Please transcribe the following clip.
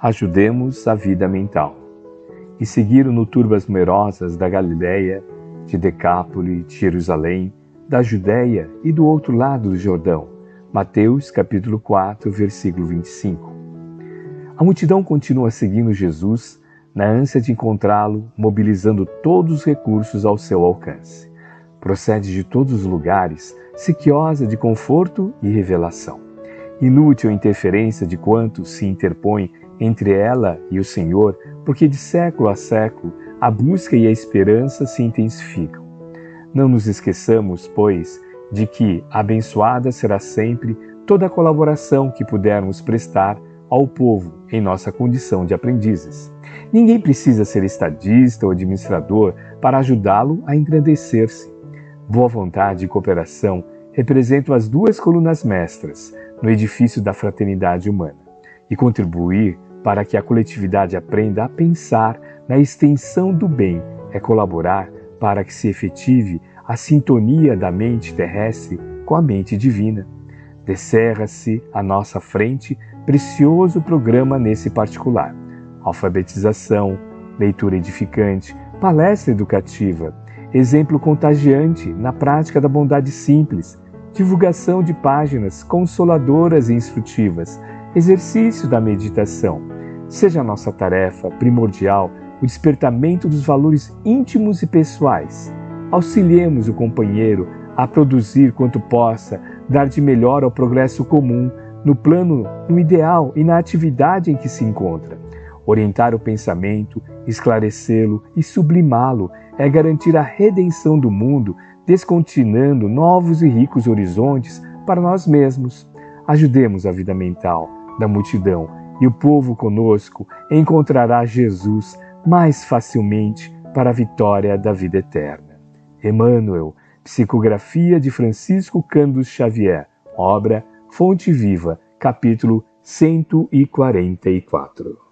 ajudemos a vida mental. E seguiram no turbas numerosas da Galiléia, de Decápole, de Jerusalém, da Judéia e do outro lado do Jordão. Mateus capítulo 4, versículo 25. A multidão continua seguindo Jesus na ânsia de encontrá-lo, mobilizando todos os recursos ao seu alcance. Procede de todos os lugares, sequiosa de conforto e revelação. Inútil a interferência de quantos se interpõem entre ela e o Senhor, porque de século a século a busca e a esperança se intensificam. Não nos esqueçamos, pois, de que abençoada será sempre toda a colaboração que pudermos prestar ao povo em nossa condição de aprendizes. Ninguém precisa ser estadista ou administrador para ajudá-lo a engrandecer-se. Boa vontade e cooperação representam as duas colunas mestras no edifício da fraternidade humana e contribuir para que a coletividade aprenda a pensar na extensão do bem é colaborar para que se efetive a sintonia da mente terrestre com a mente divina. Descerra-se à nossa frente precioso programa nesse particular: alfabetização, leitura edificante, palestra educativa, exemplo contagiante na prática da bondade simples, divulgação de páginas consoladoras e instrutivas, exercício da meditação. Seja a nossa tarefa primordial o despertamento dos valores íntimos e pessoais. Auxiliemos o companheiro a produzir quanto possa, dar de melhor ao progresso comum, no plano, no ideal e na atividade em que se encontra. Orientar o pensamento, esclarecê-lo e sublimá-lo é garantir a redenção do mundo, descontinando novos e ricos horizontes para nós mesmos. Ajudemos a vida mental da multidão e o povo conosco encontrará Jesus mais facilmente para a vitória da vida eterna. Emmanuel, psicografia de Francisco Cândido Xavier, obra Fonte Viva, capítulo 144.